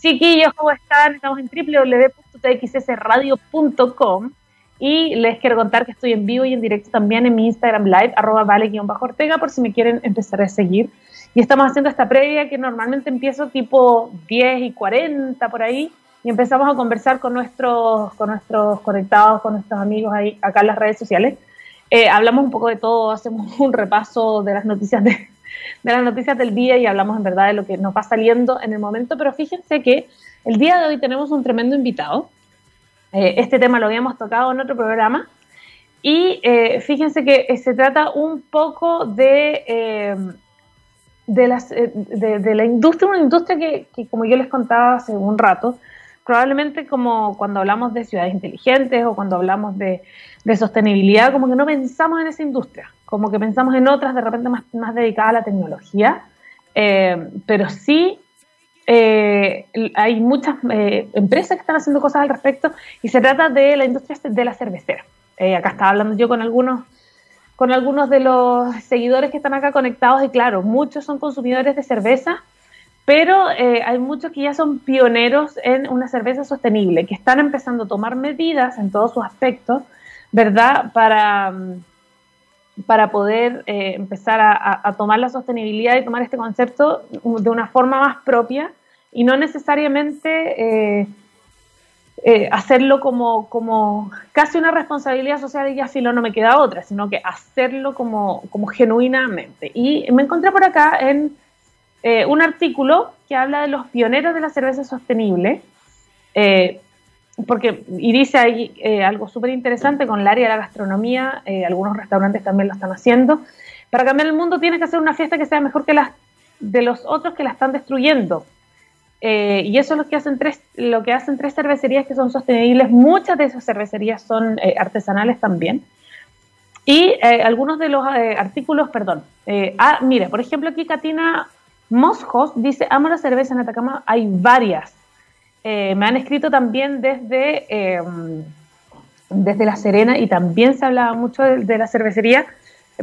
Chiquillos, ¿cómo están? Estamos en www.txsradio.com y les quiero contar que estoy en vivo y en directo también en mi Instagram Live, arroba vale-ortega, por si me quieren empezar a seguir. Y estamos haciendo esta previa que normalmente empiezo tipo 10 y 40 por ahí y empezamos a conversar con nuestros, con nuestros conectados, con nuestros amigos ahí acá en las redes sociales. Eh, hablamos un poco de todo, hacemos un repaso de las noticias de, de las noticias del día y hablamos en verdad de lo que nos va saliendo en el momento, pero fíjense que el día de hoy tenemos un tremendo invitado. Eh, este tema lo habíamos tocado en otro programa y eh, fíjense que eh, se trata un poco de, de, la industria, una industria que, que, como yo les contaba hace un rato, probablemente como cuando hablamos de ciudades inteligentes o cuando hablamos de, sostenibilidad, como que no pensamos en esa industria, como que pensamos en otras de repente más, dedicadas a la tecnología, eh, pero sí eh, hay muchas eh, empresas que están haciendo cosas al respecto y se trata de la industria de la cervecera. acá estaba hablando yo con algunos con algunos de los seguidores que están acá conectados y claro, muchos son consumidores de cerveza pero eh, hay muchos que ya son pioneros en una cerveza sostenible, que están empezando a tomar medidas en todos sus aspectos, ¿verdad? Para, mm, para poder eh, empezar a, tomar la sostenibilidad y tomar este concepto de una forma más propia y no necesariamente eh, hacerlo como, como casi una responsabilidad social y ya filo no me queda otra, sino que hacerlo como, como genuinamente. Y me encontré por acá en eh, un artículo que habla de los pioneros de la cerveza sostenible, eh, porque, y dice ahí eh, algo súper interesante con el área de la gastronomía, algunos restaurantes también lo están haciendo. Para cambiar el mundo tienes que hacer una fiesta que sea mejor que las de los otros que la están destruyendo. y eso es lo que hacen tres, lo que hacen tres cervecerías que son sostenibles. Muchas de esas cervecerías son artesanales también. Y algunos de los artículos, perdón. ah, mira, por ejemplo, aquí Katina Mosjos dice, amo la cerveza en Atacama, hay varias. Eh, me han escrito también desde, em, desde La Serena y también se hablaba mucho de, la cervecería,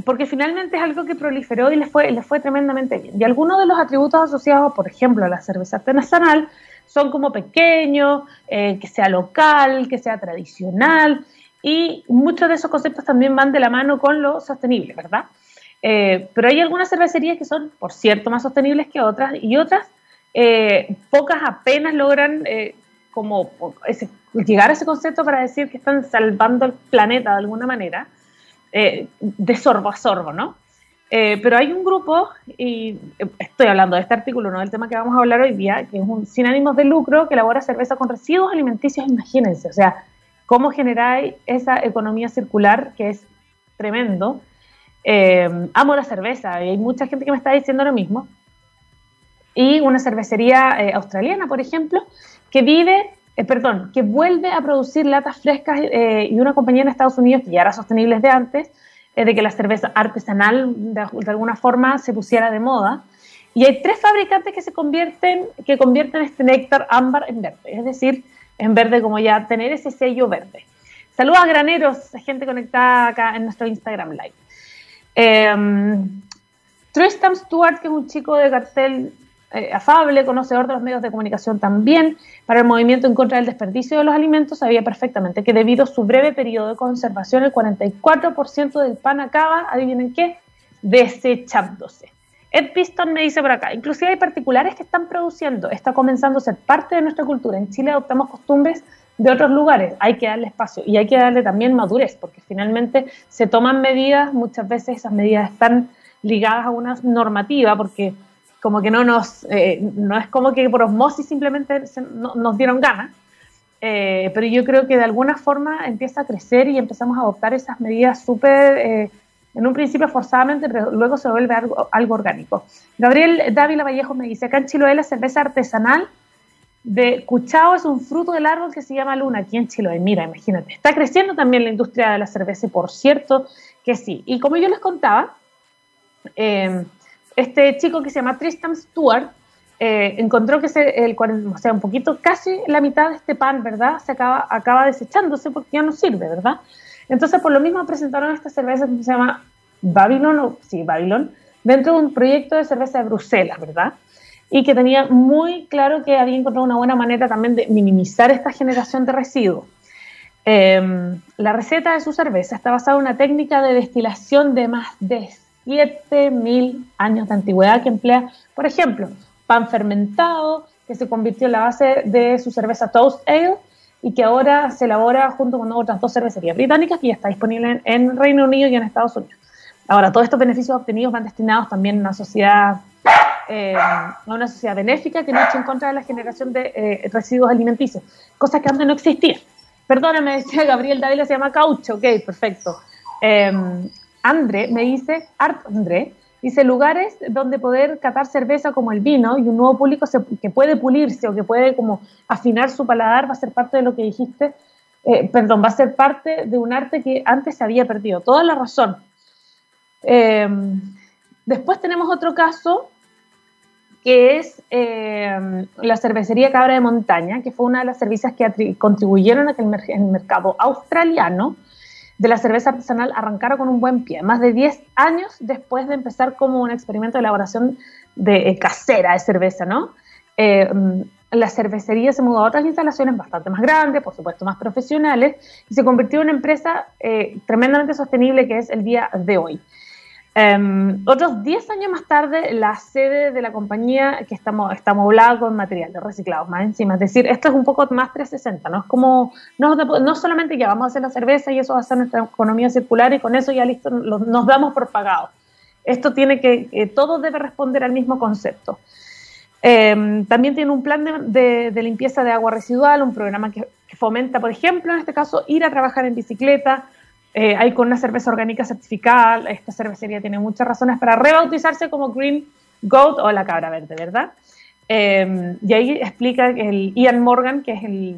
porque finalmente es algo que proliferó y les fue, les fue tremendamente bien. Y algunos de los atributos asociados, por ejemplo, a la cerveza artesanal, son como pequeño, eh, que sea local, que sea tradicional, y muchos de esos conceptos también van de la mano con lo sostenible, ¿verdad? Eh, pero hay algunas cervecerías que son, por cierto, más sostenibles que otras y otras, eh, pocas apenas logran eh, como llegar a ese concepto para decir que están salvando el planeta de alguna manera, de sorbo a sorbo, ¿no? pero hay un grupo, y estoy hablando de este artículo, no del tema que vamos a hablar hoy día, que es un sin ánimos de lucro que elabora cerveza con residuos alimenticios, imagínense, o sea, cómo generar esa economía circular que es tremendo eh, amo la cerveza y hay mucha gente que me está diciendo lo mismo. Y una cervecería eh, australiana, por ejemplo, que vive, eh, perdón, que vuelve a producir latas frescas y una compañía en Estados Unidos que ya era sostenible desde antes, de que la cerveza artesanal de, alguna forma se pusiera de moda. Y hay tres fabricantes que se convierten, que convierten este néctar ámbar en verde, es decir, en verde como ya tener ese sello verde. Saludos a graneros, gente conectada acá en nuestro Instagram Live. Eh, Tristan Stewart, que es un chico de cartel eh, afable, conocedor de los medios de comunicación también, para el movimiento en contra del desperdicio de los alimentos, sabía perfectamente que debido a su breve periodo de conservación, el 44% del pan acaba, adivinen qué, desechándose. Ed Piston me dice por acá, inclusive hay particulares que están produciendo, está comenzando a ser parte de nuestra cultura. En Chile adoptamos costumbres de otros lugares. Hay que darle espacio y hay que darle también madurez, porque finalmente se toman medidas, muchas veces esas medidas están ligadas a una normativa, porque como que no nos, eh, no es como que por osmosis simplemente nos dieron ganas, eh, pero yo creo que de alguna forma empieza a crecer y empezamos a adoptar esas medidas súper, eh, en un principio forzadamente, pero luego se vuelve algo, algo orgánico. Gabriel Dávila Vallejo me dice, acá en Chiloé la cerveza artesanal de Cuchao es un fruto del árbol que se llama luna aquí en Chiloé. Mira, imagínate, está creciendo también la industria de la cerveza, por cierto que sí. Y como yo les contaba, em, este chico que se llama Tristan Stewart eh, encontró que se, el, o sea, un poquito, casi la mitad de este pan, ¿verdad? Se acaba, acaba desechándose porque ya no sirve, ¿verdad? Entonces, por lo mismo presentaron esta cerveza que se llama Babylon, o sí, Babylon, dentro de un proyecto de cerveza de Bruselas, ¿verdad? Y que tenía muy claro que había encontrado una buena manera también de minimizar esta generación de residuos. Em, la receta de su cerveza está basada en una técnica de destilación de más de 7.000 años de antigüedad que emplea, por ejemplo, pan fermentado, que se convirtió en la base de su cerveza Toast Ale y que ahora se elabora junto con otras dos cervecerías británicas que ya está disponible en, Reino Unido y en Estados Unidos. Ahora, todos estos beneficios obtenidos van destinados también a una sociedad eh, a una sociedad benéfica que lucha en contra de la generación de eh, residuos alimenticios, cosa que antes no existía. Perdóname, decía Gabriel Dávila, se llama caucho, ok, perfecto. Eh, André me dice, Art André, dice lugares donde poder catar cerveza como el vino y un nuevo público que puede pulirse o que puede como afinar su paladar va a ser parte de lo que dijiste, perdón, va a ser parte de un arte que antes se había perdido. Toda la razón. después tenemos otro caso que es eh, la cervecería Cabra de Montaña, que fue una de las cervezas que contribuyeron a que el, mercado australiano de la cerveza artesanal arrancara con un buen pie, más de 10 años después de empezar como un experimento de elaboración de eh, casera de cerveza, ¿no? Eh, la cervecería se mudó a otras instalaciones bastante más grandes, por supuesto más profesionales, y se convirtió en una empresa tremendamente sostenible que es el día de hoy. Um, otros 10 años más tarde, la sede de la compañía que estamos, está moblada con materiales reciclados más encima. Es decir, esto es un poco más 360, ¿no? Es como, no, no solamente ya vamos a hacer la cerveza y eso va a ser nuestra economía circular y con eso ya listo, nos damos por pagado. Esto tiene que, todo debe responder al mismo concepto. Um, también tiene un plan de, limpieza de agua residual, un programa que fomenta, por ejemplo, en este caso, ir a trabajar en bicicleta, eh, hay con una cerveza orgánica certificada, esta cervecería tiene muchas razones para rebautizarse como Green Goat o la cabra verde, ¿verdad? Eh, y ahí explica el Ian Morgan, que es el,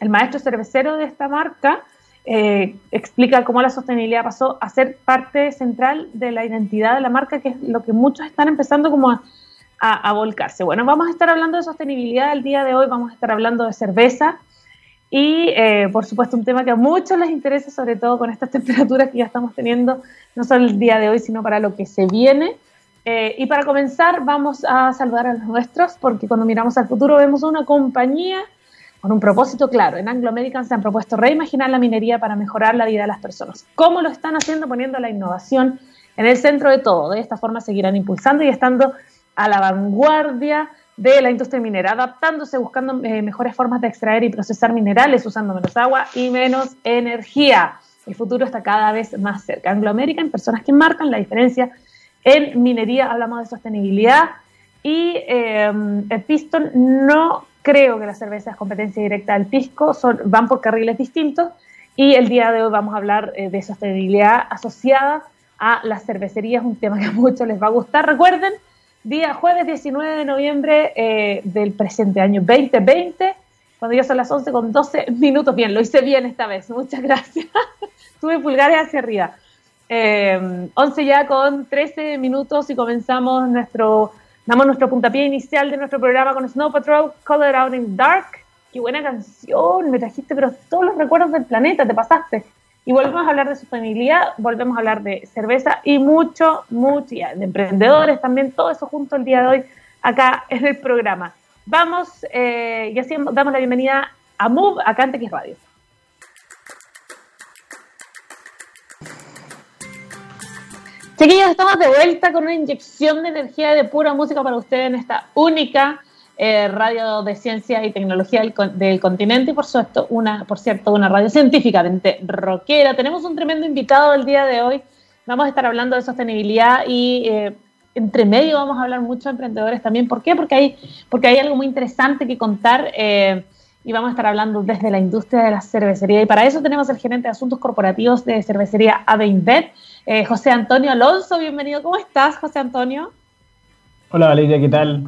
el maestro cervecero de esta marca, eh, explica cómo la sostenibilidad pasó a ser parte central de la identidad de la marca, que es lo que muchos están empezando como a, a, a volcarse. Bueno, vamos a estar hablando de sostenibilidad el día de hoy, vamos a estar hablando de cerveza, y, eh, por supuesto, un tema que a muchos les interesa, sobre todo con estas temperaturas que ya estamos teniendo, no solo el día de hoy, sino para lo que se viene. Eh, y para comenzar, vamos a saludar a los nuestros, porque cuando miramos al futuro vemos una compañía con un propósito claro. En Anglo American se han propuesto reimaginar la minería para mejorar la vida de las personas. ¿Cómo lo están haciendo? Poniendo la innovación en el centro de todo. De esta forma seguirán impulsando y estando a la vanguardia de la industria minera, adaptándose, buscando eh, mejores formas de extraer y procesar minerales, usando menos agua y menos energía. El futuro está cada vez más cerca. Anglo American, personas que marcan la diferencia en minería, hablamos de sostenibilidad y eh, el Piston no creo que la cerveza es competencia directa del pisco, son, van por carriles distintos y el día de hoy vamos a hablar eh, de sostenibilidad asociada a las cervecerías, un tema que a muchos les va a gustar. Recuerden, día jueves 19 de noviembre eh, del presente año 2020, cuando ya son las 11 con 12 minutos. Bien, lo hice bien esta vez, muchas gracias. Tuve pulgares hacia arriba. 11 eh, ya con 13 minutos y comenzamos nuestro, damos nuestro puntapié inicial de nuestro programa con Snow Patrol, Color Out in Dark. Qué buena canción, me trajiste, pero todos los recuerdos del planeta, te pasaste. Y volvemos a hablar de sostenibilidad, volvemos a hablar de cerveza y mucho, mucho, de emprendedores también, todo eso junto el día de hoy acá en el programa. Vamos, eh, y así damos la bienvenida a Move, acá en TX Radio. Chiquillos, estamos de vuelta con una inyección de energía de pura música para ustedes en esta única eh, radio de ciencia y tecnología del, continente y por supuesto una, por cierto, una radio científicamente rockera. Tenemos un tremendo invitado el día de hoy. Vamos a estar hablando de sostenibilidad y eh, entre medio vamos a hablar mucho de emprendedores también. ¿Por qué? Porque hay, porque hay algo muy interesante que contar eh, y vamos a estar hablando desde la industria de la cervecería. Y para eso tenemos el gerente de asuntos corporativos de cervecería Aveinbet, José Antonio Alonso. Bienvenido. ¿Cómo estás, José Antonio? Hola Valeria, ¿qué tal?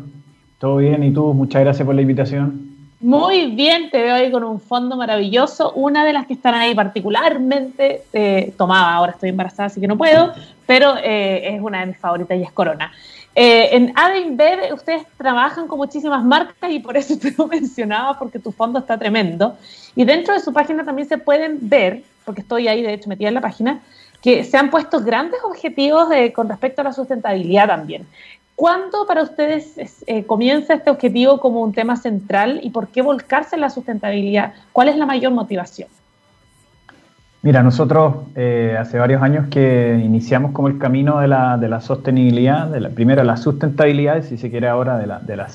Todo bien, ¿y tú? Muchas gracias por la invitación. Muy bien, te veo ahí con un fondo maravilloso. Una de las que están ahí particularmente eh, tomada, ahora estoy embarazada, así que no puedo, pero eh, es una de mis favoritas y es Corona. Eh, en Adenbed ustedes trabajan con muchísimas marcas y por eso te lo mencionaba, porque tu fondo está tremendo. Y dentro de su página también se pueden ver, porque estoy ahí de hecho metida en la página, que se han puesto grandes objetivos con respecto a la sustentabilidad también. ¿Cuándo para ustedes eh, comienza este objetivo como un tema central y por qué volcarse en la sustentabilidad? ¿Cuál es la mayor motivación? Mira, nosotros eh, hace varios años que iniciamos como el camino de la, de la sostenibilidad, de la, primero la sustentabilidad, si se quiere ahora de la, de la,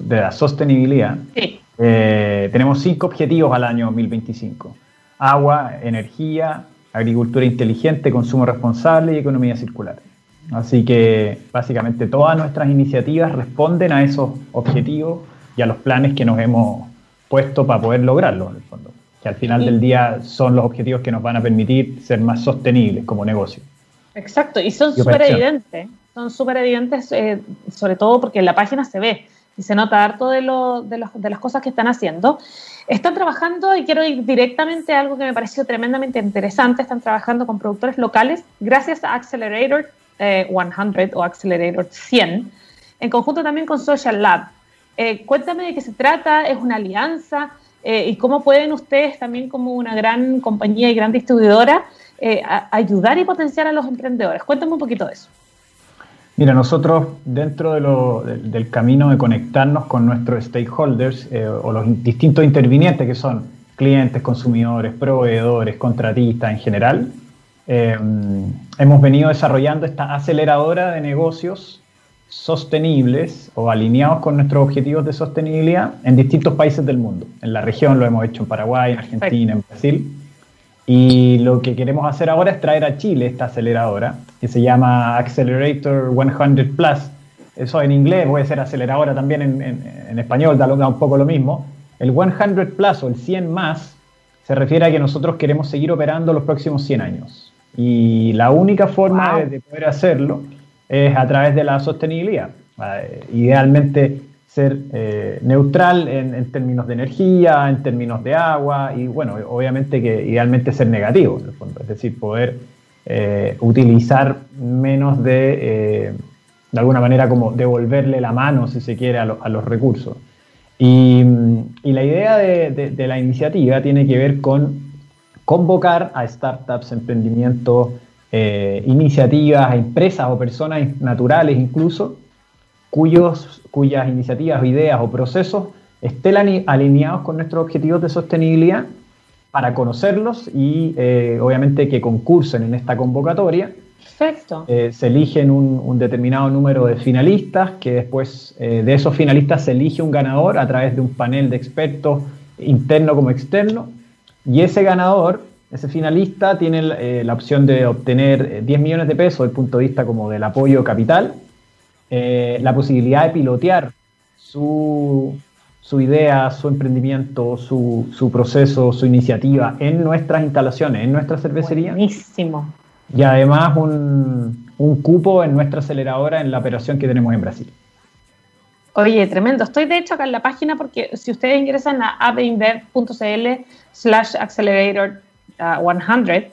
de la sostenibilidad. Sí. Eh, tenemos cinco objetivos al año 2025. Agua, energía, agricultura inteligente, consumo responsable y economía circular. Así que básicamente todas nuestras iniciativas responden a esos objetivos y a los planes que nos hemos puesto para poder lograrlos, en el fondo. Que al final del día son los objetivos que nos van a permitir ser más sostenibles como negocio. Exacto, y son súper evidentes. Son súper evidentes, eh, sobre todo porque en la página se ve y se nota harto de, lo, de, de las cosas que están haciendo. Están trabajando, y quiero ir directamente a algo que me pareció tremendamente interesante, están trabajando con productores locales gracias a Accelerator 100 eh, o Accelerator 100, en conjunto también con Social Lab. Eh, cuéntame de qué se trata, es una alianza eh, y cómo pueden ustedes también como una gran compañía y gran distribuidora ayudar y potenciar a los emprendedores. Cuéntame un poquito de eso. Mira, nosotros dentro del camino de conectarnos con nuestros stakeholders o los distintos intervinientes que son clientes, consumidores, proveedores, contratistas en general, eh, hemos venido desarrollando esta aceleradora de negocios sostenibles o alineados con nuestros objetivos de sostenibilidad en distintos países del mundo. En la región lo hemos hecho en Paraguay, en Argentina, en Brasil. Y lo que queremos hacer ahora es traer a Chile esta aceleradora, que se llama Accelerator 100 Plus. Eso en inglés puede ser aceleradora también en, español, da, un poco lo mismo. El 100 Plus o el 100 más se refiere a que nosotros queremos seguir operando los próximos 100 años. Y la única forma de, poder hacerlo es a través de la sostenibilidad. Eh, idealmente ser eh, neutral en, términos de energía, en términos de agua y bueno, obviamente que idealmente ser negativo, en el fondo, es decir, poder eh, utilizar menos de, de alguna manera como devolverle la mano, si se quiere, a, los recursos. Y, la idea de la iniciativa tiene que ver con convocar a startups, emprendimientos, eh, iniciativas, empresas o personas naturales incluso, cuyos, cuyas iniciativas, ideas o procesos estén alineados con nuestros objetivos de sostenibilidad para conocerlos y eh, obviamente que concursen en esta convocatoria. Perfecto. Eh, se eligen un, un, determinado número de finalistas, que después de esos finalistas se elige un ganador a través de un panel de expertos interno como externo y ese ganador, ese finalista, tiene eh, la opción de obtener 10 eh, millones de pesos desde el punto de vista como del apoyo capital, eh, la posibilidad de pilotear su, idea, su emprendimiento, su, proceso, su iniciativa en nuestras instalaciones, en nuestra cervecería. Buenísimo. Y además un, un cupo en nuestra aceleradora en la operación que tenemos en Brasil. Oye, tremendo. Estoy de hecho acá en la página porque si ustedes ingresan a aveinver.cl slash accelerator 100,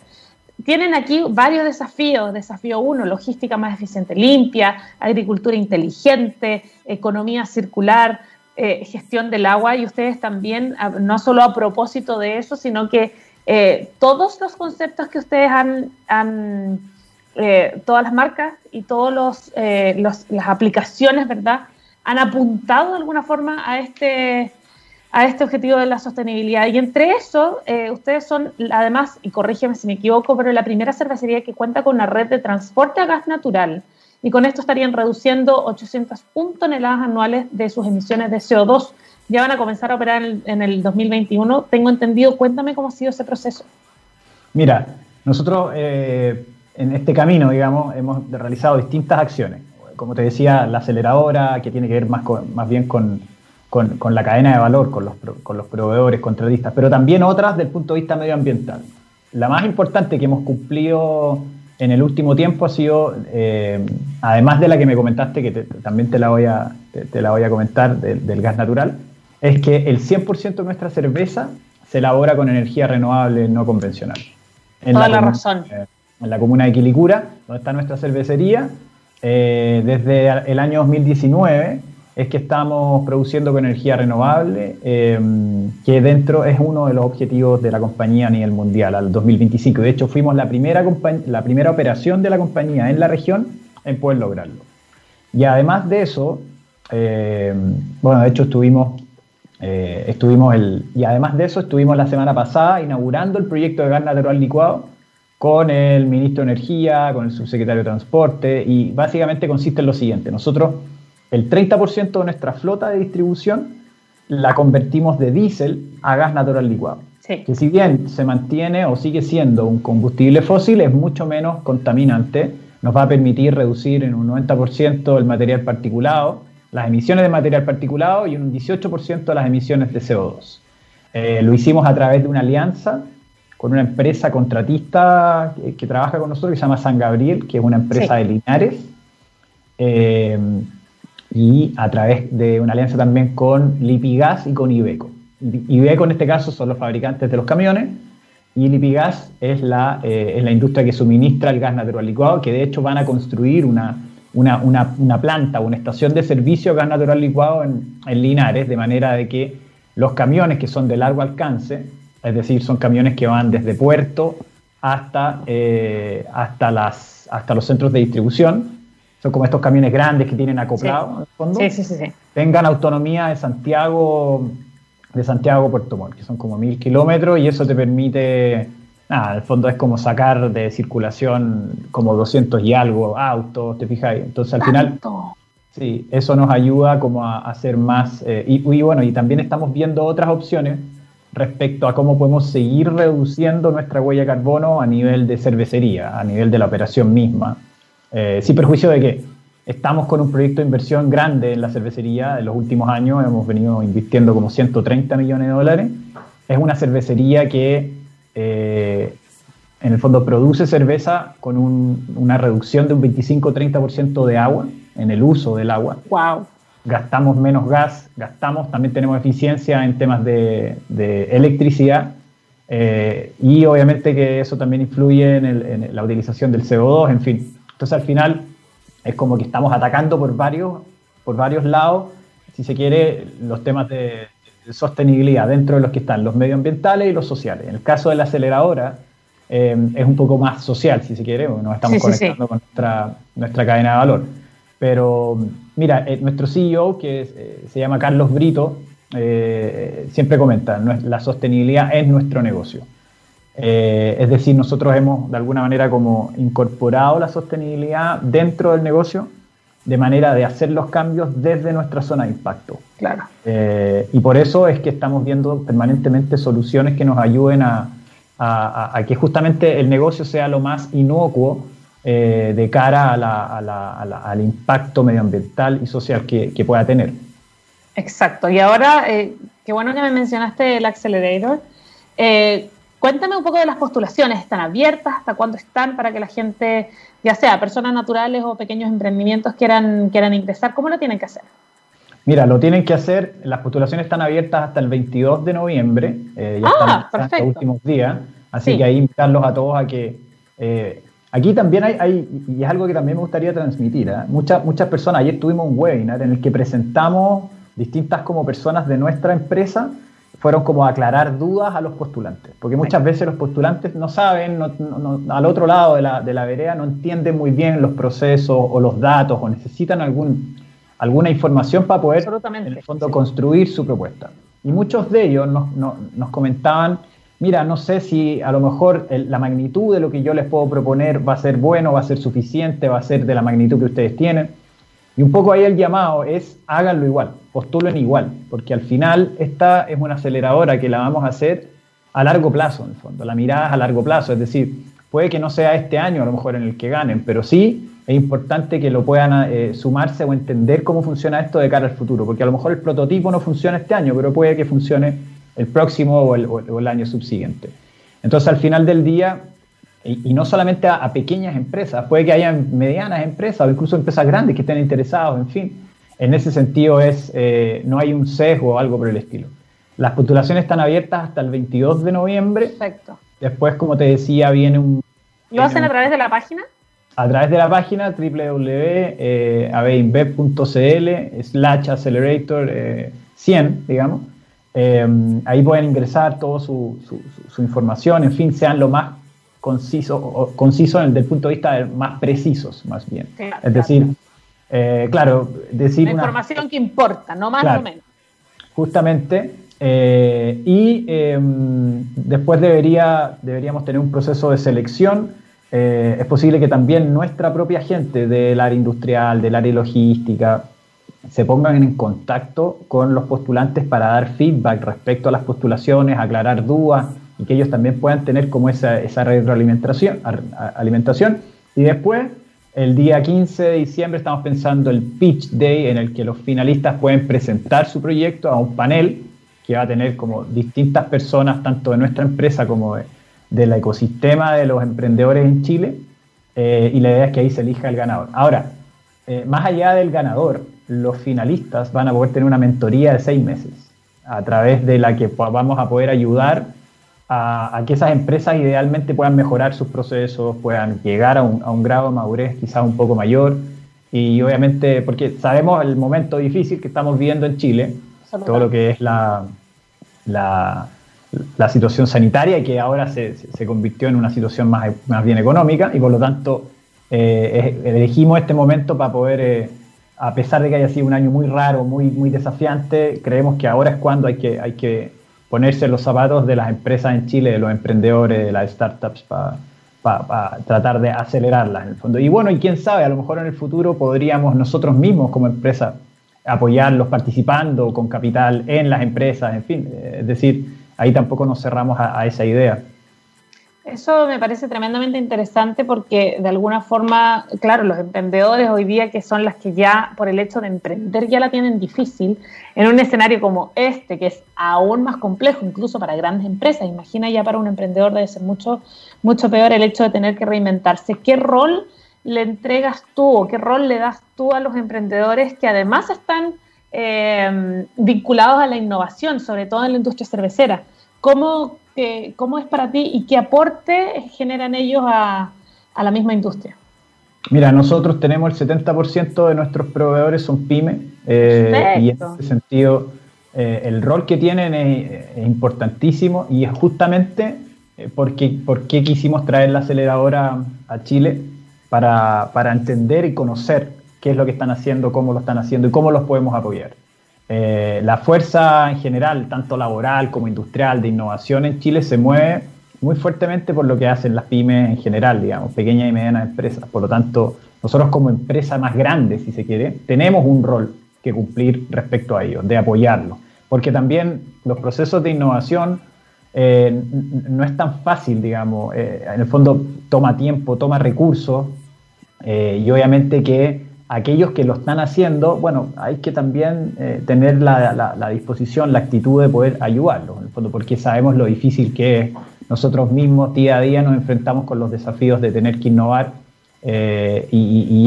tienen aquí varios desafíos. Desafío 1, logística más eficiente, limpia, agricultura inteligente, economía circular, eh, gestión del agua y ustedes también, no solo a propósito de eso, sino que eh, todos los conceptos que ustedes han, eh, todas las marcas y todas las aplicaciones, ¿verdad? Han apuntado de alguna forma a este, a este objetivo de la sostenibilidad. Y entre eso, eh, ustedes son, además, y corrígeme si me equivoco, pero la primera cervecería que cuenta con una red de transporte a gas natural. Y con esto estarían reduciendo 801 toneladas anuales de sus emisiones de CO2. Ya van a comenzar a operar en el, 2021. Tengo entendido, cuéntame cómo ha sido ese proceso. Mira, nosotros eh, en este camino, digamos, hemos realizado distintas acciones como te decía, la aceleradora, que tiene que ver más, más bien con, la cadena de valor, con los, con los proveedores, contratistas, pero también otras del punto de vista medioambiental. La más importante que hemos cumplido en el último tiempo ha sido, eh, además de la que me comentaste, que también te la voy a, te, la voy a comentar, del gas natural, es que el 100% de nuestra cerveza se elabora con energía renovable no convencional. En Toda la, razón. Eh, en la comuna de Quilicura, donde está nuestra cervecería, eh, desde el año 2019 es que estamos produciendo con energía renovable, eh, que dentro es uno de los objetivos de la compañía a nivel mundial al 2025. De hecho, fuimos la primera, la primera operación de la compañía en la región en poder lograrlo. Y además de eso, eh, bueno, de hecho estuvimos, eh, estuvimos el, y además de eso estuvimos la semana pasada inaugurando el proyecto de gas natural licuado con el ministro de Energía, con el subsecretario de Transporte, y básicamente consiste en lo siguiente, nosotros el 30% de nuestra flota de distribución la convertimos de diésel a gas natural licuado. Que si bien se mantiene o sigue siendo un combustible fósil, es mucho menos contaminante, nos va a permitir reducir en un 90% el material particulado, las emisiones de material particulado y un 18% las emisiones de CO2. Eh, lo hicimos a través de una alianza con una empresa contratista que, trabaja con nosotros, que se llama San Gabriel, que es una empresa de Linares, eh, y a través de una alianza también con Lipigas y con Ibeco. Ibeco en este caso son los fabricantes de los camiones, y Lipigas es la, eh, es la industria que suministra el gas natural licuado, que de hecho van a construir una, una, una, una planta, una estación de servicio de gas natural licuado en, en Linares, de manera de que los camiones que son de largo alcance, es decir, son camiones que van desde puerto hasta, eh, hasta, las, hasta los centros de distribución. Son como estos camiones grandes que tienen acoplado en el fondo. Sí, sí, sí, Tengan autonomía de Santiago, de Santiago a Puerto Montt, que son como mil kilómetros, y eso te permite, nada, en el fondo es como sacar de circulación como 200 y algo autos, ¿te fijas? Entonces al final, sí, eso nos ayuda como a, hacer más, eh, y, y bueno, y también estamos viendo otras opciones respecto a cómo podemos seguir reduciendo nuestra huella de carbono a nivel de cervecería, a nivel de la operación misma, eh, sin perjuicio de que estamos con un proyecto de inversión grande en la cervecería. En los últimos años hemos venido invirtiendo como 130 millones de dólares. Es una cervecería que eh, en el fondo produce cerveza con una reducción de un 25-30% de agua en el uso del agua. ¡Wow! Gastamos menos gas, gastamos, también tenemos eficiencia en temas de, electricidad eh, y obviamente que eso también influye en, la utilización del CO2, en fin. Entonces al final es como que estamos atacando por varios, por varios lados, si se quiere, los temas de, sostenibilidad dentro de los que están los medioambientales y los sociales. En el caso de la aceleradora, eh, es un poco más social, si se quiere, nos estamos conectando con nuestra, nuestra cadena de valor. Pero mira, eh, nuestro CEO, que eh, se llama Carlos Brito, eh, siempre comenta, la sostenibilidad es nuestro negocio. es decir, nosotros hemos de alguna manera como incorporado la sostenibilidad dentro del negocio de manera de hacer los cambios desde nuestra zona de impacto. Claro. y por eso es que estamos viendo permanentemente soluciones que nos ayuden a, a que justamente el negocio sea lo más inocuo eh, de cara al impacto medioambiental y social que, pueda tener. Exacto. Y ahora, eh, qué bueno que me mencionaste el Accelerator. Eh, cuéntame un poco de las postulaciones. ¿Están abiertas? ¿Hasta cuándo están para que la gente, ya sea personas naturales o pequeños emprendimientos, quieran, quieran ingresar? ¿Cómo lo tienen que hacer? Mira, lo tienen que hacer, las postulaciones están abiertas hasta el 22 de noviembre, ya ah, están en los últimos días, así que ahí invitarlos a todos a que Aquí también hay, y es algo que también me gustaría transmitir, ¿eh? muchas, muchas personas, ayer tuvimos un webinar en el que presentamos distintas como personas de nuestra empresa, fueron como a aclarar dudas a los postulantes, porque muchas veces los postulantes no saben, al otro lado de la, de la vereda no entienden muy bien los procesos o los datos o necesitan algún, alguna información para poder en el fondo construir su propuesta. Y muchos de ellos nos, nos comentaban mira, no sé si a lo mejor la magnitud de lo que yo les puedo proponer va a ser bueno, va a ser suficiente, va a ser de la magnitud que ustedes tienen. Y un poco ahí el llamado es háganlo igual, postulen igual, porque al final esta es una aceleradora que la vamos a hacer a largo plazo, en el fondo. La mirada es a largo plazo, es decir, puede que no sea este año a lo mejor en el que ganen, pero sí es importante que lo puedan eh, sumarse o entender cómo funciona esto de cara al futuro, porque a lo mejor el prototipo no funciona este año, pero puede que funcione el próximo o el, año subsiguiente. Entonces, al final del día, y, no solamente a, pequeñas empresas, puede que haya medianas empresas o incluso empresas grandes que estén interesados, en fin. En ese sentido, es, eh, no hay un sesgo o algo por el estilo. Las postulaciones están abiertas hasta el 22 de noviembre. Perfecto. Después, como te decía, viene un... ¿Lo hacen a través de la página? A través de la página www.abinvest.cl eh, slash accelerator 100, eh, digamos. Em, ahí pueden ingresar toda su, información, en fin, sean lo más conciso, o, conciso desde el punto de vista más precisos, más bien. es decir, claro, decir... La información que importa, no más o menos. Justamente, y em, después debería, deberíamos tener un proceso de selección eh, es posible que también nuestra propia gente del área industrial, del área logística, se pongan en contacto con los postulantes para dar feedback respecto a las postulaciones, aclarar dudas y que ellos también puedan tener como esa, esa retroalimentación. Alimentación. Y después, el día 15 de diciembre, estamos pensando el Pitch Day en el que los finalistas pueden presentar su proyecto a un panel que va a tener como distintas personas, tanto de nuestra empresa como de del ecosistema de los emprendedores en Chile eh, y la idea es que ahí se elija el ganador. Ahora, eh, más allá del ganador, los finalistas van a poder tener una mentoría de seis meses a través de la que vamos a poder ayudar a, que esas empresas idealmente puedan mejorar sus procesos, puedan llegar a un, a un grado de madurez quizás un poco mayor. Y obviamente porque sabemos el momento difícil que estamos viviendo en Chile, todo lo que es la, la la situación sanitaria y que ahora se, se, convirtió en una situación más, más, bien económica y por lo tanto eh, elegimos este momento para poder, eh, a pesar de que haya sido un año muy raro, muy, muy desafiante, creemos que ahora es cuando hay que, hay que ponerse los zapatos de las empresas en Chile, de los emprendedores, de las startups para tratar de acelerarlas en el fondo. Y bueno, y quién sabe, a lo mejor en el futuro podríamos nosotros mismos como empresa apoyarlos participando con capital en las empresas, en fin, es decir, ahí tampoco nos cerramos a, esa idea. Eso me parece tremendamente interesante porque de alguna forma, claro, los emprendedores hoy día que son las que ya por el hecho de emprender ya la tienen difícil, en un escenario como este, que es aún más complejo incluso para grandes empresas, imagina ya para un emprendedor debe ser mucho, mucho peor el hecho de tener que reinventarse. ¿Qué rol le entregas tú o qué rol le das tú a los emprendedores que además están eh, vinculados a la innovación, sobre todo en la industria cervecera. ¿Cómo, cómo es para ti y qué aporte generan ellos a, la misma industria? Mira, nosotros tenemos el 70% de nuestros proveedores son pymes eh, y en ese sentido eh, el rol que tienen es, importantísimo y es justamente porque, porque quisimos traer la aceleradora a Chile para, para entender y conocer qué es lo que están haciendo, cómo lo están haciendo y cómo los podemos apoyar. Eh, la fuerza en general, tanto laboral como industrial, de innovación en Chile se mueve muy fuertemente por lo que hacen las pymes en general, digamos, pequeñas y medianas empresas. Por lo tanto, nosotros como empresa más grande, si se quiere, tenemos un rol que cumplir respecto a ellos, de apoyarlos. Porque también los procesos de innovación eh, no es tan fácil, digamos, eh, en el fondo toma tiempo, toma recursos, y obviamente que aquellos que lo están haciendo, bueno, hay que también eh, tener la, disposición, la actitud de poder ayudarlos, en el fondo, porque sabemos lo difícil que es. Nosotros mismos día a día nos enfrentamos con los desafíos de tener que innovar eh, y,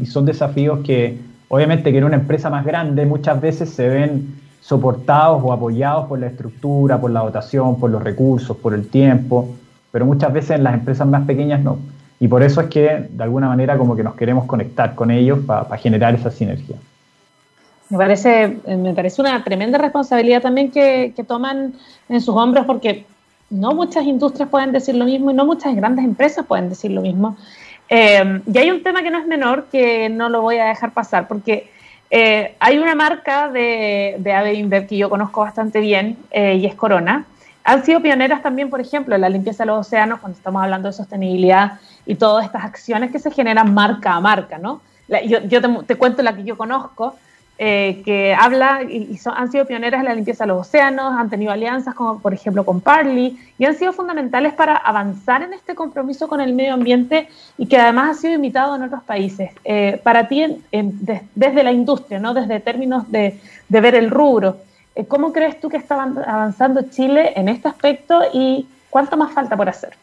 y, son desafíos que obviamente que en una empresa más grande muchas veces se ven soportados o apoyados por la estructura, por la dotación, por los recursos, por el tiempo, pero muchas veces en las empresas más pequeñas no. Y por eso es que de alguna manera como que nos queremos conectar con ellos para generar esa sinergia. Me parece, me parece una tremenda responsabilidad también que, toman en sus hombros porque no muchas industrias pueden decir lo mismo y no muchas grandes empresas pueden decir lo mismo. Eh, y hay un tema que no es menor que no lo voy a dejar pasar porque eh, hay una marca de, de Ave InBev que yo conozco bastante bien eh, y es Corona. Han sido pioneras también, por ejemplo, en la limpieza de los océanos cuando estamos hablando de sostenibilidad y todas estas acciones que se generan marca a marca, ¿no? yo, te, cuento la que yo conozco, eh, que habla y, han sido pioneras en la limpieza de los océanos, han tenido alianzas como por ejemplo con Parley y han sido fundamentales para avanzar en este compromiso con el medio ambiente y que además ha sido imitado en otros países. Eh, para ti, desde la industria, ¿no? desde términos de, ver el rubro, ¿cómo crees tú que está avanzando Chile en este aspecto y cuánto más falta por hacer?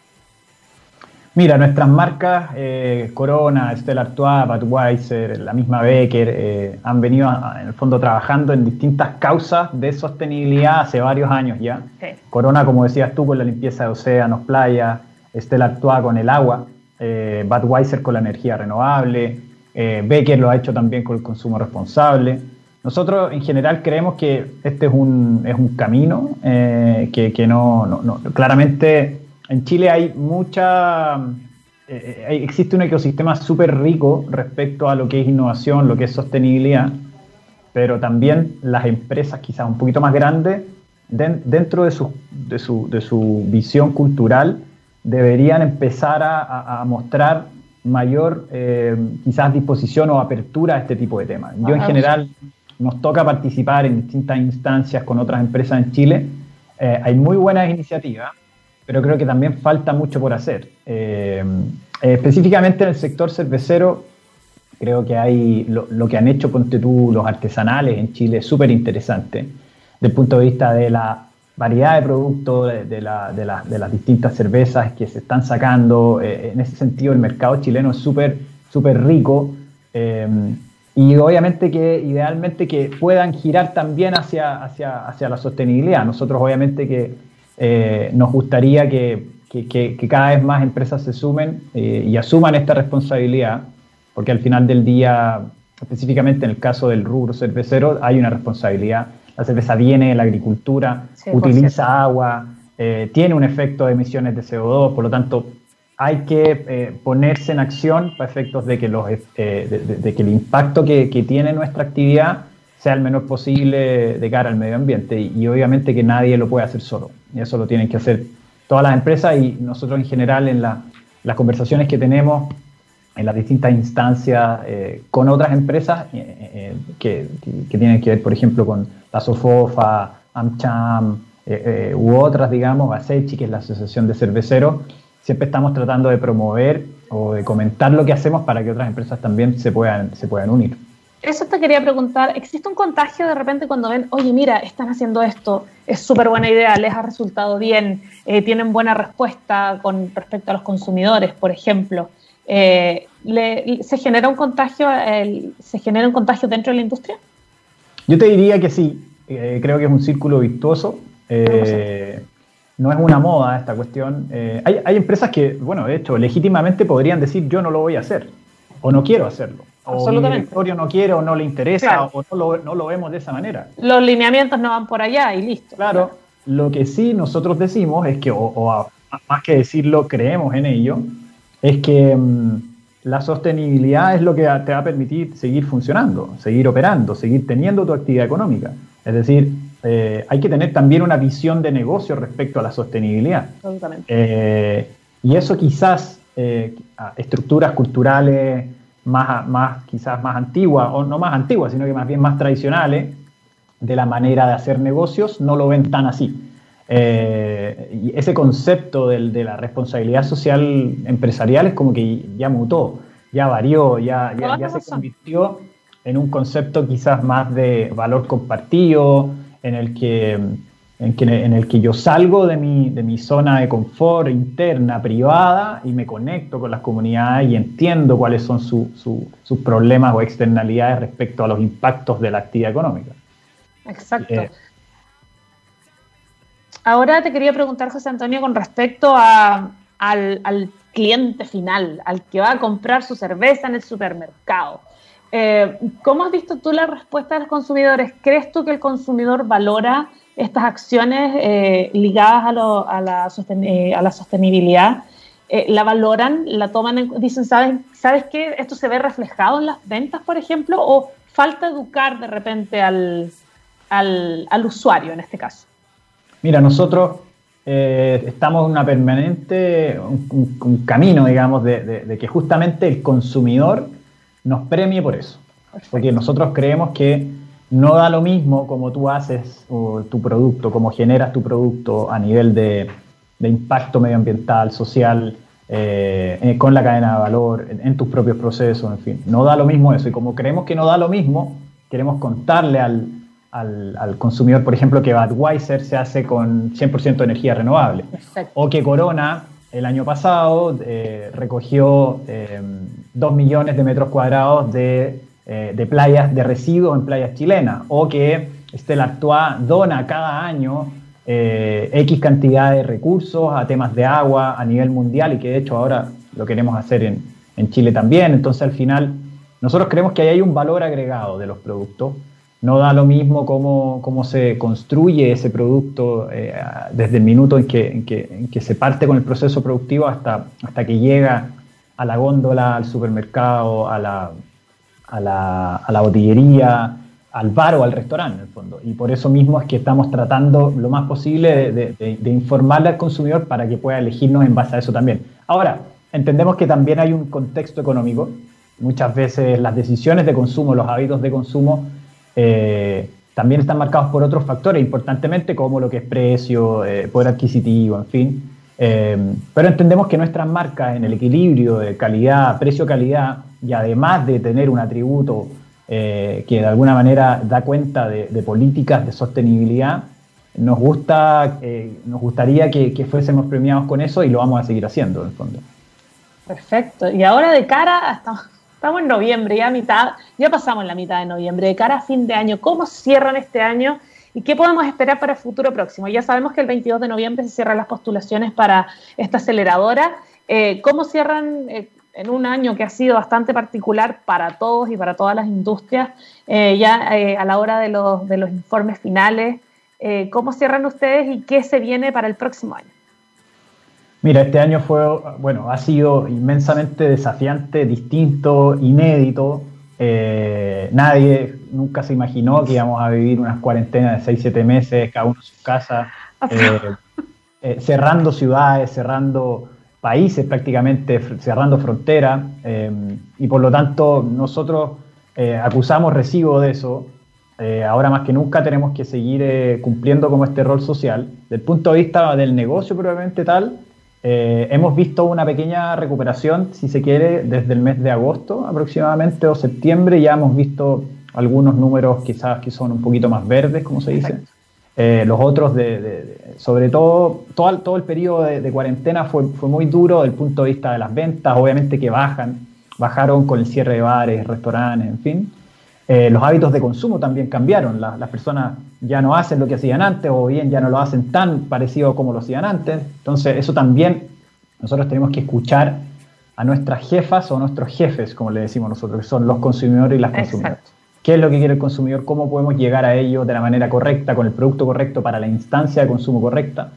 Mira, nuestras marcas, eh, Corona, Stella Artois, Budweiser, la misma Becker, eh, han venido en el fondo trabajando en distintas causas de sostenibilidad hace varios años ya. Corona, como decías tú, con la limpieza de océanos, playas, Stella Artois con el agua, eh, Budweiser con la energía renovable, eh, Becker lo ha hecho también con el consumo responsable. Nosotros en general creemos que este es un, es un camino que, que no, no, no, claramente en Chile hay mucha, eh, existe un ecosistema súper rico respecto a lo que es innovación, lo que es sostenibilidad, pero también las empresas quizás un poquito más grandes, dentro de su, de, su, de su, visión cultural, deberían empezar a, mostrar mayor eh, quizás disposición o apertura a este tipo de temas. Yo en general nos toca participar en distintas instancias con otras empresas en Chile. Eh, hay muy buenas iniciativas, pero creo que también falta mucho por hacer. Eh, específicamente en el sector cervecero, creo que hay lo, que han hecho, ponte tú, los artesanales en Chile es súper interesante, desde el punto de vista de la variedad de productos, de, las distintas cervezas que se están sacando. Eh, en ese sentido, el mercado chileno es súper súper rico. Eh, y obviamente que idealmente que puedan girar también hacia, hacia, hacia la sostenibilidad. Nosotros obviamente que eh, nos gustaría que, que, cada vez más empresas se sumen y asuman esta responsabilidad porque al final del día, específicamente en el caso del rubro cervecero, hay una responsabilidad. La cerveza viene de la agricultura, utiliza agua, eh, tiene un efecto de emisiones de CO2, por lo tanto, hay que eh, ponerse en acción para efectos de que, los, eh, de, que el impacto que, tiene nuestra actividad sea el menor posible de cara al medio ambiente y, obviamente que nadie lo puede hacer solo. Y eso lo tienen que hacer todas las empresas y nosotros en general en las conversaciones que tenemos en las distintas instancias eh, con otras empresas eh, eh, que, que, tienen que ver, por ejemplo, con la Sofofa, AmCham u otras, digamos, ASECHI, que es la Asociación de Cerveceros, siempre estamos tratando de promover o de comentar lo que hacemos para que otras empresas también se puedan, se puedan unir. Eso te quería preguntar, ¿existe un contagio de repente cuando ven, oye, mira, están haciendo esto, es súper buena idea, les ha resultado bien, tienen buena respuesta con respecto a los consumidores, por ejemplo? Eh, ¿se genera un contagio, se genera un contagio dentro de la industria? Yo te diría que sí, eh, creo que es un círculo virtuoso. Eh, no es una moda esta cuestión. hay, empresas que, bueno, de hecho, legítimamente podrían decir yo no lo voy a hacer o no quiero hacerlo. O mi directorio no quiere o no le interesa o no lo, vemos de esa manera. Los lineamientos no van por allá y listo. Claro, lo que sí nosotros decimos es que, o más que decirlo, creemos en ello, es que mm, la sostenibilidad es lo que te va a permitir seguir funcionando, seguir operando, seguir teniendo tu actividad económica. Es decir, eh, hay que tener también una visión de negocio respecto a la sostenibilidad. Eh, y eso quizás eh, estructuras culturales más, más, quizás más antiguas, o no más antiguas, sino que más bien más tradicionales, de la manera de hacer negocios, no lo ven tan así. Eh, y ese concepto de la responsabilidad social empresarial es como que ya mutó, ya varió, ya, ya, se convirtió en un concepto quizás más de valor compartido, en el que, en, el que yo salgo de mi, de mi zona de confort interna, privada, y me conecto con las comunidades y entiendo cuáles son sus problemas o externalidades respecto a los impactos de la actividad económica. Exacto. Eh, Ahora te quería preguntar, José Antonio, con respecto al, cliente final, al que va a comprar su cerveza en el supermercado. Eh, ¿Cómo has visto tú la respuesta de los consumidores? ¿Crees tú que el consumidor valora estas acciones eh, ligadas a, la, eh, a, la, sostenibilidad? ¿La valoran? ¿La toman? dicen, ¿sabes, ¿sabes qué? ¿Esto se ve reflejado en las ventas, por ejemplo? ¿O falta educar de repente al, al usuario en este caso? Mira, nosotros eh, estamos en una permanente, un, camino, digamos, de, que justamente el consumidor nos premie por eso. Porque nosotros creemos que no da lo mismo como tú haces tu producto, como generas tu producto a nivel de, impacto medioambiental, social, eh, eh, con la cadena de valor, en, tus propios procesos, en fin. No da lo mismo eso. Y como creemos que no da lo mismo, queremos contarle al, al, consumidor, por ejemplo, que Budweiser se hace con 100% de energía renovable. O que Corona el año pasado eh, recogió 2 eh, millones de metros cuadrados de, eh, de, playas, de residuos en playas chilenas. O que Stella Artois dona cada año X cantidad de recursos a temas de agua a nivel mundial y que de hecho ahora lo queremos hacer en, en Chile también. Entonces al final nosotros creemos que ahí hay un valor agregado de los productos no da lo mismo cómo, cómo se construye ese producto eh, desde el minuto en que, en, que, se parte con el proceso productivo hasta, hasta que llega a la góndola, al supermercado, a la, a la, a la botillería, al bar o al restaurante, en el fondo. Y por eso mismo es que estamos tratando lo más posible de, informarle al consumidor para que pueda elegirnos en base a eso también. Ahora, entendemos que también hay un contexto económico. Muchas veces las decisiones de consumo, los hábitos de consumo, eh, también están marcados por otros factores, importantemente como lo que es precio, eh, poder adquisitivo, en fin. Eh, pero entendemos que nuestras marcas en el equilibrio de calidad, precio-calidad, y además de tener un atributo eh, que de alguna manera da cuenta de, políticas de sostenibilidad, nos, gusta, eh, nos gustaría que, fuésemos premiados con eso y lo vamos a seguir haciendo, en el fondo. Perfecto. Y ahora de cara, estamos, estamos en noviembre, ya mitad, ya pasamos la mitad de noviembre, de cara a fin de año, ¿cómo cierran este año? ¿Y qué podemos esperar para el futuro próximo? Ya sabemos que el 22 de noviembre se cierran las postulaciones para esta aceleradora. Eh, ¿Cómo cierran en un año que ha sido bastante particular para todos y para todas las industrias, eh, ya eh, a la hora de los, de los informes finales, eh, ¿cómo cierran ustedes y qué se viene para el próximo año? Mira, este año fue, bueno, ha sido inmensamente desafiante, distinto, inédito. nadie nunca se imaginó que íbamos a vivir unas cuarentenas de 6-7 meses, cada uno en su casa, cerrando ciudades, cerrando países prácticamente cerrando fronteras eh, y por lo tanto nosotros eh, acusamos recibo de eso. Eh, ahora más que nunca tenemos que seguir cumpliendo como este rol social. Del punto de vista del negocio probablemente tal, hemos visto una pequeña recuperación, si se quiere, desde el mes de agosto aproximadamente o septiembre. Ya hemos visto algunos números quizás que son un poquito más verdes, como se dice. Eh, los otros, de, sobre todo, todo, todo el periodo de, cuarentena fue, fue, muy duro desde el punto de vista de las ventas, obviamente que bajan, bajaron con el cierre de bares, restaurantes, en fin. Eh, los hábitos de consumo también cambiaron, las personas ya no hacen lo que hacían antes o bien ya no lo hacen tan parecido como lo hacían antes. Entonces eso también nosotros tenemos que escuchar a nuestras jefas o nuestros jefes, como le decimos nosotros, que son los consumidores y las consumidoras qué es lo que quiere el consumidor, cómo podemos llegar a ello de la manera correcta, con el producto correcto para la instancia de consumo correcta.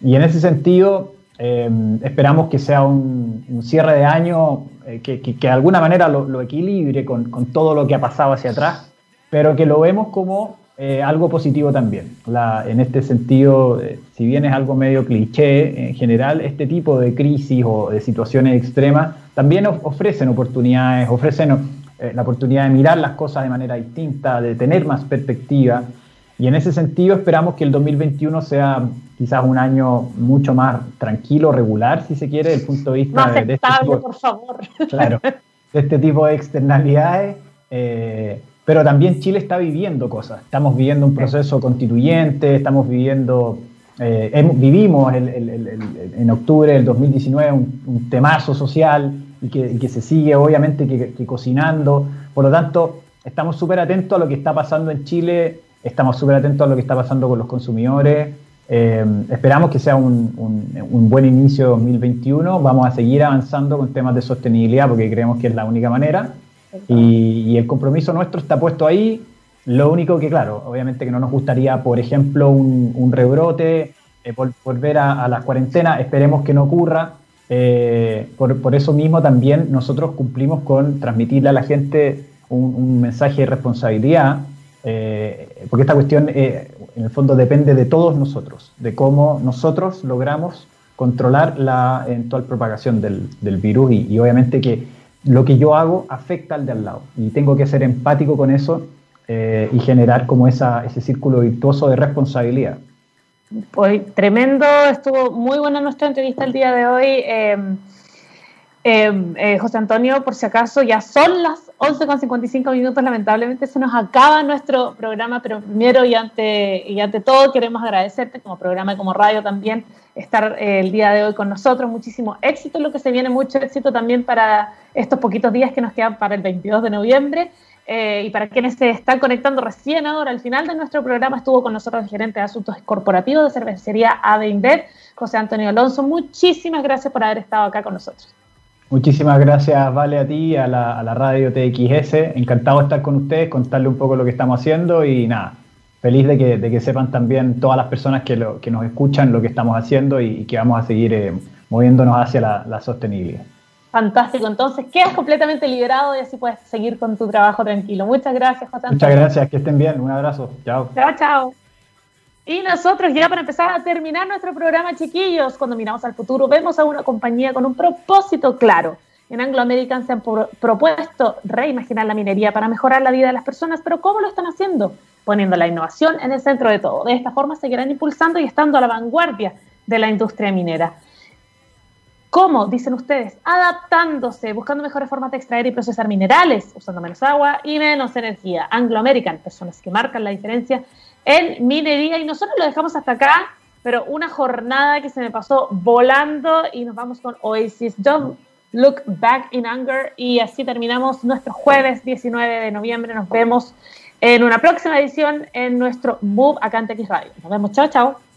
Y en ese sentido, eh, esperamos que sea un, cierre de año eh, que, de alguna manera lo, equilibre con, todo lo que ha pasado hacia atrás, pero que lo vemos como eh, algo positivo también. en este sentido, si bien es algo medio cliché, en general, este tipo de crisis o de situaciones extremas también ofrecen oportunidades, ofrecen eh, la oportunidad de mirar las cosas de manera distinta, de tener más perspectiva. Y en ese sentido esperamos que el 2021 sea quizás un año mucho más tranquilo, regular, si se quiere, desde el punto de vista de, este tipo, por favor. Claro, de este tipo de externalidades. Eh, pero también Chile está viviendo cosas. Estamos viviendo un proceso constituyente, estamos viviendo, eh, vivimos en octubre del 2019 un, un temazo social y que, se sigue obviamente que, cocinando. Por lo tanto, estamos súper atentos a lo que está pasando en Chile, estamos súper atentos a lo que está pasando con los consumidores. Eh, esperamos que sea un, buen inicio de 2021. Vamos a seguir avanzando con temas de sostenibilidad porque creemos que es la única manera. Y, el compromiso nuestro está puesto ahí. Lo único que, claro, obviamente que no nos gustaría, por ejemplo, un, rebrote, eh, volver a, a las cuarentenas. Esperemos que no ocurra. Eh, por, eso mismo también nosotros cumplimos con transmitirle a la gente un, mensaje de responsabilidad, eh, porque esta cuestión eh, en el fondo depende de todos nosotros, de cómo nosotros logramos controlar la eventual propagación del, virus y, obviamente que lo que yo hago afecta al de al lado y tengo que ser empático con eso y generar como esa, ese círculo virtuoso de responsabilidad. Pues tremendo, estuvo muy buena nuestra entrevista el día de hoy. Em, em, eh, José Antonio, por si acaso, ya son las 11.55 minutos, lamentablemente se nos acaba nuestro programa, pero primero y ante, y ante todo queremos agradecerte como programa y como radio también estar eh, el día de hoy con nosotros. Muchísimo éxito lo que se viene, mucho éxito también para estos poquitos días que nos quedan para el 22 de noviembre. Eh, y para quienes se están conectando recién ahora, al final de nuestro programa estuvo con nosotros el gerente de asuntos corporativos de cervecería ADE José Antonio Alonso. Muchísimas gracias por haber estado acá con nosotros. Muchísimas gracias, Vale, a ti, a la, a la radio TXS. Encantado de estar con ustedes, contarle un poco lo que estamos haciendo y nada, feliz de que, sepan también todas las personas que, lo, que nos escuchan lo que estamos haciendo y, que vamos a seguir eh, moviéndonos hacia la, la sostenibilidad. Fantástico, entonces quedas completamente liberado y así puedes seguir con tu trabajo tranquilo. Muchas gracias, José Muchas gracias, que estén bien, un abrazo, chao. Chao, chao. Y nosotros ya para empezar a terminar nuestro programa, chiquillos, cuando miramos al futuro, vemos a una compañía con un propósito claro. En Anglo American se han propuesto reimaginar la minería para mejorar la vida de las personas, pero ¿cómo lo están haciendo? Poniendo la innovación en el centro de todo. De esta forma seguirán impulsando y estando a la vanguardia de la industria minera. ¿Cómo? Dicen ustedes, adaptándose, buscando mejores formas de extraer y procesar minerales, usando menos agua y menos energía. Anglo American, personas que marcan la diferencia en minería. Y nosotros lo dejamos hasta acá, pero una jornada que se me pasó volando y nos vamos con Oasis. Don't look back in anger. Y así terminamos nuestro jueves 19 de noviembre. Nos vemos en una próxima edición en nuestro Move acá en Radio. Nos vemos. Chao, chao.